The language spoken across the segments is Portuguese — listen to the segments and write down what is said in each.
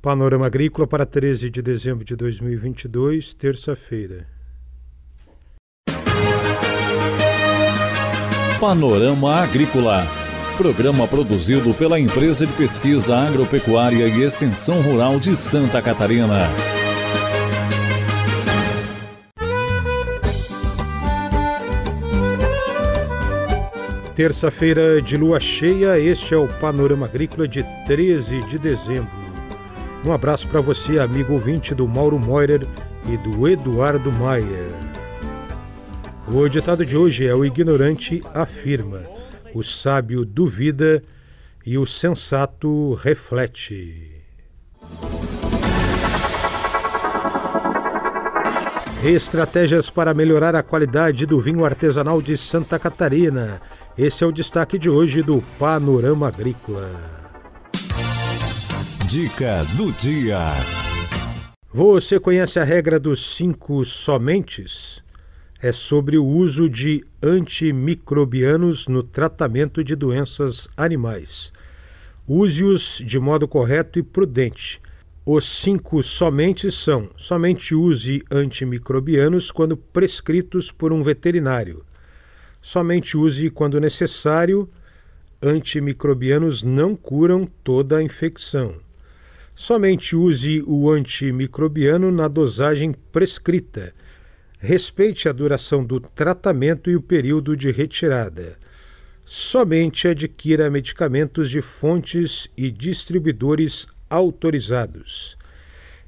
Panorama Agrícola para 13 de dezembro de 2022, terça-feira. Panorama Agrícola. Programa produzido pela Empresa de Pesquisa Agropecuária e Extensão Rural de Santa Catarina. Terça-feira de lua cheia, este é o Panorama Agrícola de 13 de dezembro. Um abraço para você, amigo ouvinte do Mauro Moirer e do Eduardo Maier. O ditado de hoje é: O ignorante afirma, o sábio duvida e o sensato reflete. Estratégias para melhorar a qualidade do vinho artesanal de Santa Catarina. Esse é o destaque de hoje do Panorama Agrícola. Dica do dia. Você conhece a regra dos cinco somentes? É sobre o uso de antimicrobianos no tratamento de doenças animais. Use-os de modo correto e prudente. Os cinco somente são: somente use antimicrobianos quando prescritos por um veterinário. Somente use quando necessário. Antimicrobianos não curam toda a infecção. Somente use o antimicrobiano na dosagem prescrita. Respeite a duração do tratamento e o período de retirada. Somente adquira medicamentos de fontes e distribuidores autorizados.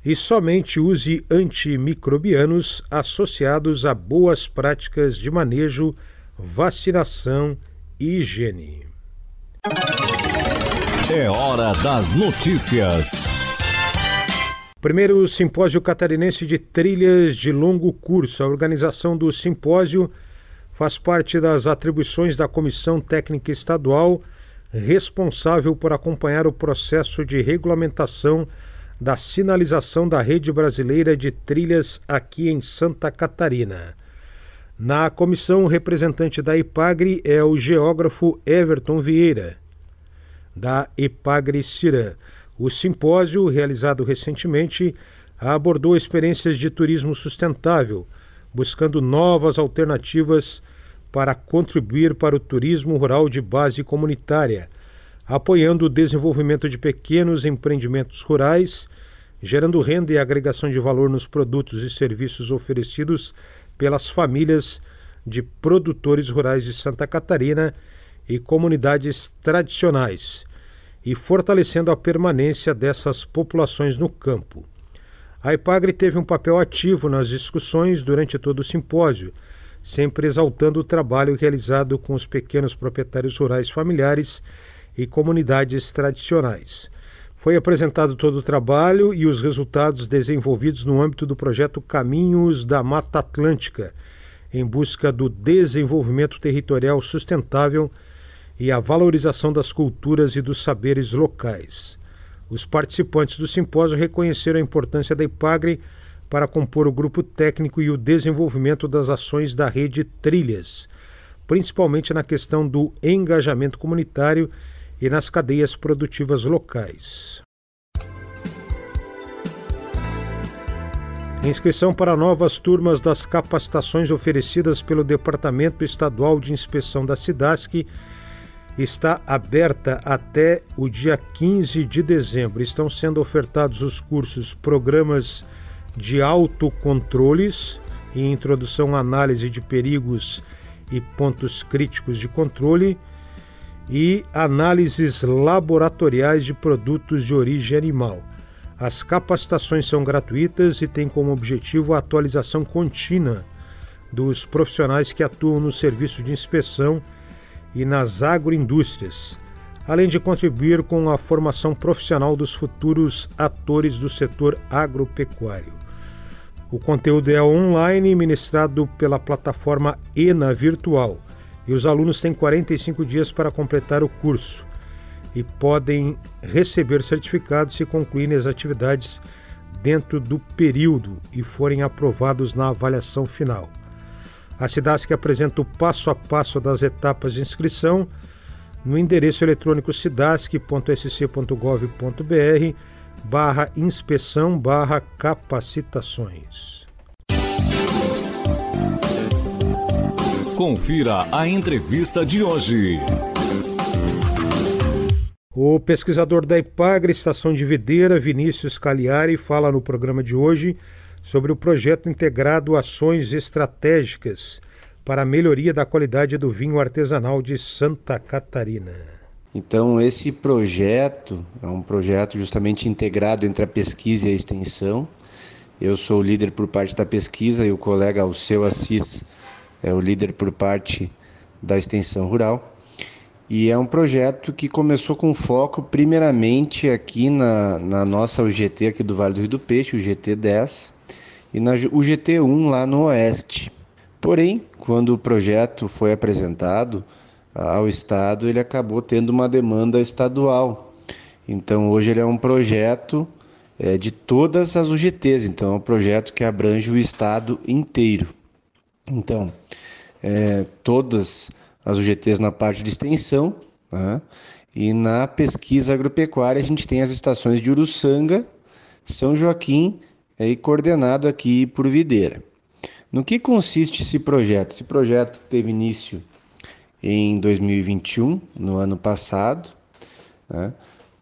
E somente use antimicrobianos associados a boas práticas de manejo vacinação e higiene. É hora das notícias. Primeiro simpósio catarinense de trilhas de longo curso. A organização do simpósio faz parte das atribuições da Comissão Técnica Estadual, responsável por acompanhar o processo de regulamentação da sinalização da rede brasileira de trilhas aqui em Santa Catarina. Na comissão, o representante da IPAGRE é o geógrafo Everton Vieira, da IPAGRE Cirã. O simpósio, realizado recentemente, abordou experiências de turismo sustentável, buscando novas alternativas para contribuir para o turismo rural de base comunitária, apoiando o desenvolvimento de pequenos empreendimentos rurais, gerando renda e agregação de valor nos produtos e serviços oferecidos pelas famílias de produtores rurais de Santa Catarina e comunidades tradicionais, e fortalecendo a permanência dessas populações no campo. A IPAGRE teve um papel ativo nas discussões durante todo o simpósio, sempre exaltando o trabalho realizado com os pequenos proprietários rurais familiares e comunidades tradicionais. Foi apresentado todo o trabalho e os resultados desenvolvidos no âmbito do projeto Caminhos da Mata Atlântica, em busca do desenvolvimento territorial sustentável e a valorização das culturas e dos saberes locais. Os participantes do simpósio reconheceram a importância da IPAGRE para compor o grupo técnico e o desenvolvimento das ações da rede Trilhas, principalmente na questão do engajamento comunitário e nas cadeias produtivas locais. Inscrição para novas turmas das capacitações oferecidas pelo Departamento Estadual de Inspeção da SIDASC está aberta até o dia 15 de dezembro. Estão sendo ofertados os cursos Programas de Autocontroles e Introdução à Análise de Perigos e Pontos Críticos de Controle e análises laboratoriais de produtos de origem animal. As capacitações são gratuitas e têm como objetivo a atualização contínua dos profissionais que atuam no serviço de inspeção e nas agroindústrias, além de contribuir com a formação profissional dos futuros atores do setor agropecuário. O conteúdo é online ministrado pela plataforma ENA Virtual e os alunos têm 45 dias para completar o curso e podem receber certificados se concluírem as atividades dentro do período e forem aprovados na avaliação final. A SIDASC apresenta o passo a passo das etapas de inscrição no endereço eletrônico sidasc.sc.gov.br barra inspeção barra capacitações. Confira a entrevista de hoje. O pesquisador da Ipagre, Estação de Videira, Vinícius Cagliari, fala no programa de hoje sobre o projeto integrado Ações Estratégicas para a melhoria da qualidade do vinho artesanal de Santa Catarina. Então, esse projeto é um projeto justamente integrado entre a pesquisa e a extensão. Eu sou o líder por parte da pesquisa e o colega Alceu Assis é o líder por parte da extensão rural. E é um projeto que começou com foco primeiramente aqui na, na nossa UGT aqui do Vale do Rio do Peixe, o GT 10, e na UGT 1 lá no Oeste. Porém, quando o projeto foi apresentado, ao Estado, ele acabou tendo uma demanda estadual. Então, hoje ele é um projeto é, de todas as UGTs, então é um projeto que abrange o Estado inteiro. Então, é, todas as UGTs na parte de extensão, né? e na pesquisa agropecuária a gente tem as estações de Uruçanga, São Joaquim e coordenado aqui por Videira. No que consiste esse projeto? Esse projeto teve início em 2021, no ano passado, né,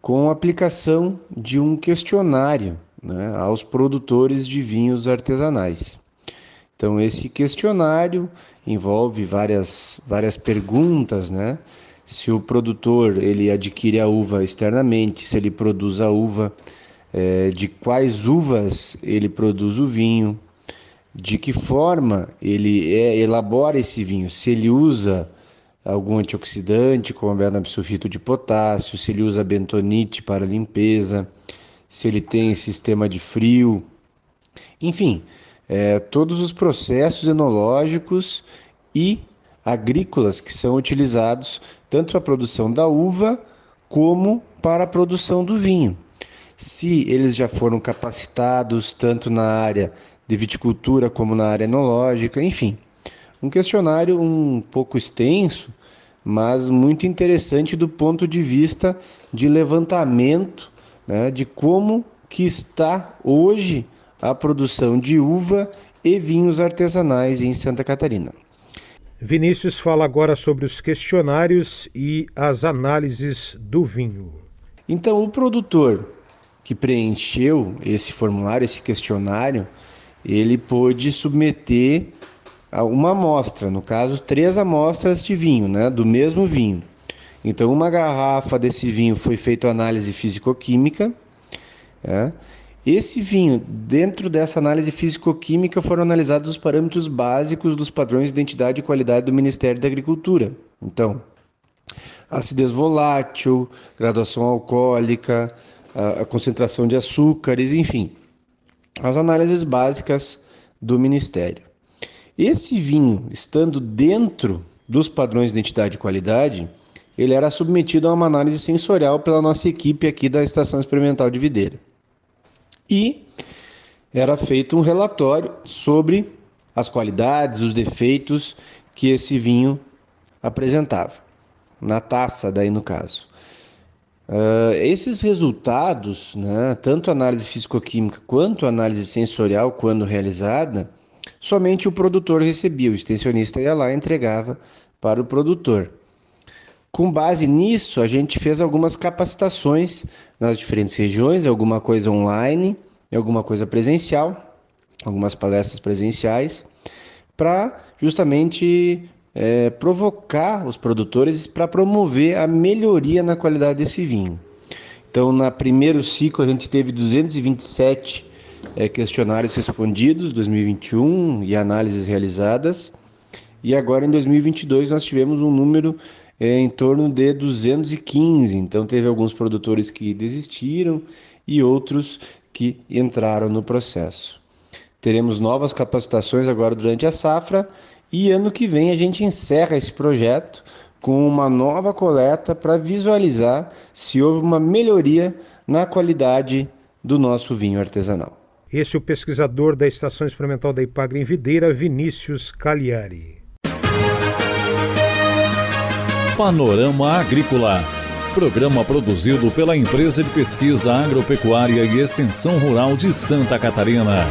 com a aplicação de um questionário né, aos produtores de vinhos artesanais. Então, esse questionário envolve várias, várias perguntas, né? Se o produtor ele adquire a uva externamente, se ele produz a uva, é, de quais uvas ele produz o vinho, de que forma ele é, elabora esse vinho, se ele usa algum antioxidante, como a beta-sulfito de potássio, se ele usa bentonite para limpeza, se ele tem sistema de frio, enfim, é, todos os processos enológicos e agrícolas que são utilizados tanto para a produção da uva como para a produção do vinho. Se eles já foram capacitados tanto na área de viticultura como na área enológica, enfim. Um questionário um pouco extenso, mas muito interessante do ponto de vista de levantamento né, de como que está hoje a produção de uva e vinhos artesanais em Santa Catarina. Vinícius fala agora sobre os questionários e as análises do vinho. Então, o produtor que preencheu esse formulário, esse questionário, ele pôde submeter uma amostra, no caso, três amostras de vinho, né, do mesmo vinho. Então, uma garrafa desse vinho foi feita análise físico-química. É. Esse vinho, dentro dessa análise físico-química, foram analisados os parâmetros básicos dos padrões de identidade e qualidade do Ministério da Agricultura. Então, acidez volátil, graduação alcoólica, a, a concentração de açúcares, enfim, as análises básicas do Ministério. Esse vinho, estando dentro dos padrões de identidade e qualidade, ele era submetido a uma análise sensorial pela nossa equipe aqui da Estação Experimental de Videira. E era feito um relatório sobre as qualidades, os defeitos que esse vinho apresentava, na taça, daí no caso. Uh, esses resultados, né, tanto análise físico-química quanto análise sensorial, quando realizada, Somente o produtor recebia, o extensionista ia lá e entregava para o produtor. Com base nisso, a gente fez algumas capacitações nas diferentes regiões, alguma coisa online, alguma coisa presencial, algumas palestras presenciais, para justamente é, provocar os produtores para promover a melhoria na qualidade desse vinho. Então, no primeiro ciclo, a gente teve 227 é, questionários respondidos 2021 e análises realizadas. E agora em 2022 nós tivemos um número é, em torno de 215. Então teve alguns produtores que desistiram e outros que entraram no processo. Teremos novas capacitações agora durante a safra e ano que vem a gente encerra esse projeto com uma nova coleta para visualizar se houve uma melhoria na qualidade do nosso vinho artesanal. Esse é o pesquisador da Estação Experimental da Ipagre em Videira, Vinícius Cagliari. Panorama Agrícola. Programa produzido pela Empresa de Pesquisa Agropecuária e Extensão Rural de Santa Catarina.